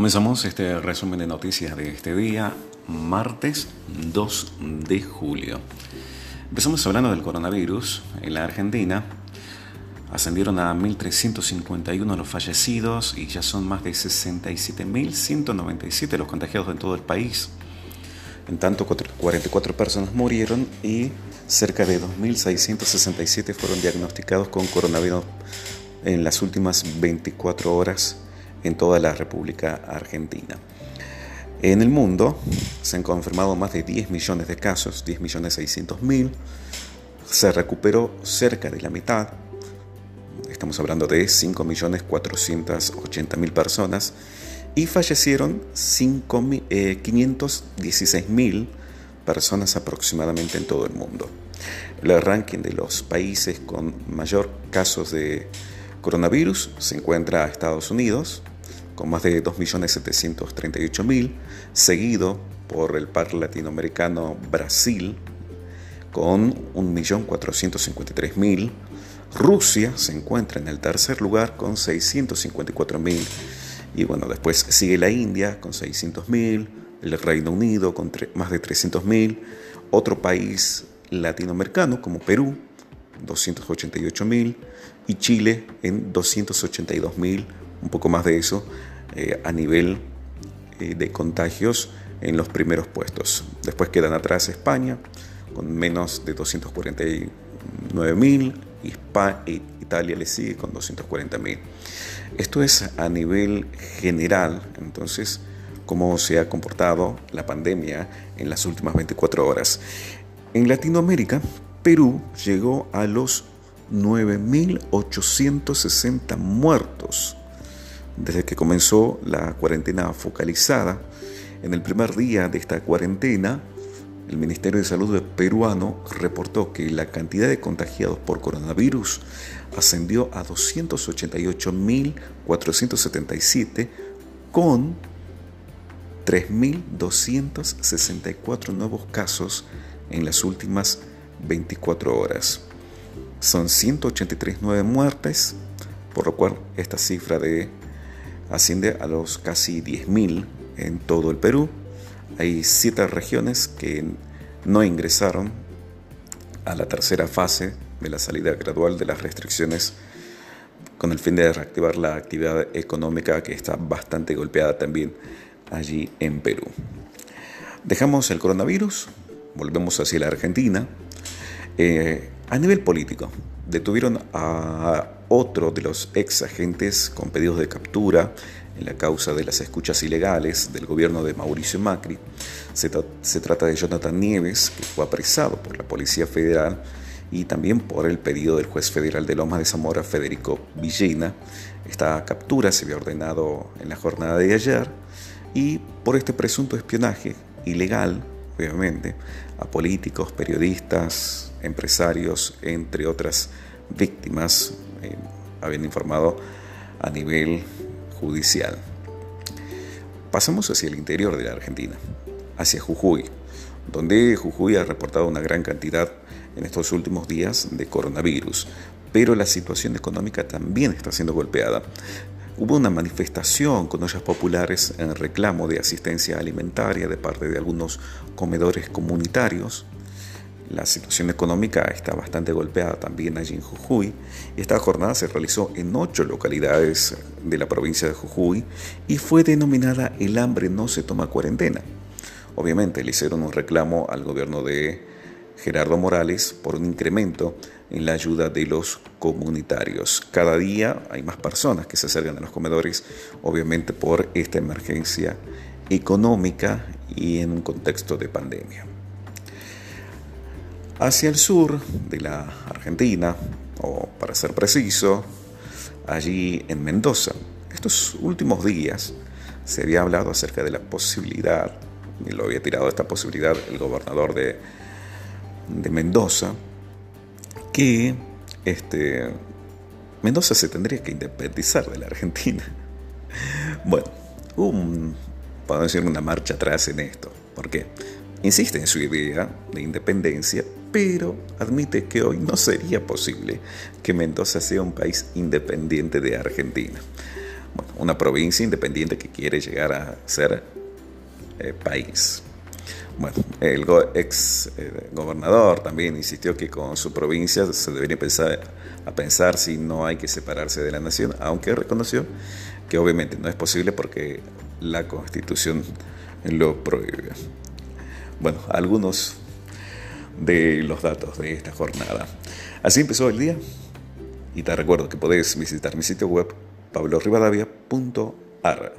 Comenzamos este resumen de noticias de este día, martes 2 de julio. Empezamos hablando del coronavirus. En la Argentina ascendieron a 1.351 los fallecidos y ya son más de 67.197 los contagiados en todo el país. En tanto, 44 personas murieron y cerca de 2.667 fueron diagnosticados con coronavirus en las últimas 24 horas en toda la República Argentina. En el mundo se han confirmado más de 10 millones de casos, 10 millones 600 mil. Se recuperó cerca de la mitad, estamos hablando de 5 millones 480 mil personas, y fallecieron 516 eh, mil personas aproximadamente en todo el mundo. El ranking de los países con mayor casos de coronavirus se encuentra a Estados Unidos, con más de 2.738.000, seguido por el par latinoamericano Brasil, con 1.453.000. Rusia se encuentra en el tercer lugar con 654.000. Y bueno, después sigue la India con 600.000, el Reino Unido con más de 300.000, otro país latinoamericano como Perú, 288.000 y Chile en 282.000, un poco más de eso, eh, a nivel eh, de contagios en los primeros puestos. Después quedan atrás España con menos de 249.000 y e Italia le sigue con 240.000. Esto es a nivel general, entonces, cómo se ha comportado la pandemia en las últimas 24 horas. En Latinoamérica, Perú llegó a los 9.860 muertos desde que comenzó la cuarentena focalizada. En el primer día de esta cuarentena, el Ministerio de Salud peruano reportó que la cantidad de contagiados por coronavirus ascendió a 288.477 con 3.264 nuevos casos en las últimas 24 horas. Son 183 nueve muertes, por lo cual esta cifra de asciende a los casi 10.000 en todo el Perú. Hay siete regiones que no ingresaron a la tercera fase de la salida gradual de las restricciones con el fin de reactivar la actividad económica que está bastante golpeada también allí en Perú. Dejamos el coronavirus, volvemos hacia la Argentina. Eh, a nivel político, detuvieron a otro de los ex agentes con pedidos de captura en la causa de las escuchas ilegales del gobierno de Mauricio Macri. Se, trata de Jonathan Nieves, que fue apresado por la Policía Federal y también por el pedido del juez federal de Lomas de Zamora, Federico Villena. Esta captura se había ordenado en la jornada de ayer y por este presunto espionaje ilegal, obviamente, a políticos, periodistas, empresarios, entre otras víctimas eh, habían informado a nivel judicial. Pasamos hacia el interior de la Argentina, hacia Jujuy, donde Jujuy ha reportado una gran cantidad en estos últimos días de coronavirus, pero la situación económica también está siendo golpeada. Hubo una manifestación con ollas populares en reclamo de asistencia alimentaria de parte de algunos comedores comunitarios la situación económica está bastante golpeada también allí en Jujuy. Esta jornada se realizó en ocho localidades de la provincia de Jujuy y fue denominada El hambre no se toma cuarentena. Obviamente le hicieron un reclamo al gobierno de Gerardo Morales por un incremento en la ayuda de los comunitarios. Cada día hay más personas que se acercan a los comedores, obviamente por esta emergencia económica y en un contexto de pandemia hacia el sur de la Argentina, o para ser preciso, allí en Mendoza. Estos últimos días se había hablado acerca de la posibilidad, y lo había tirado esta posibilidad el gobernador de, de Mendoza, que este, Mendoza se tendría que independizar de la Argentina. Bueno, un, podemos decir una marcha atrás en esto, porque insiste en su idea de independencia, pero admite que hoy no sería posible que Mendoza sea un país independiente de Argentina. Una provincia independiente que quiere llegar a ser eh, país. Bueno, el ex eh, gobernador también insistió que con su provincia se debería empezar a pensar si no hay que separarse de la nación, aunque reconoció que obviamente no es posible porque la constitución lo prohíbe. Bueno, algunos de los datos de esta jornada. Así empezó el día y te recuerdo que podés visitar mi sitio web pablorivadavia.ar.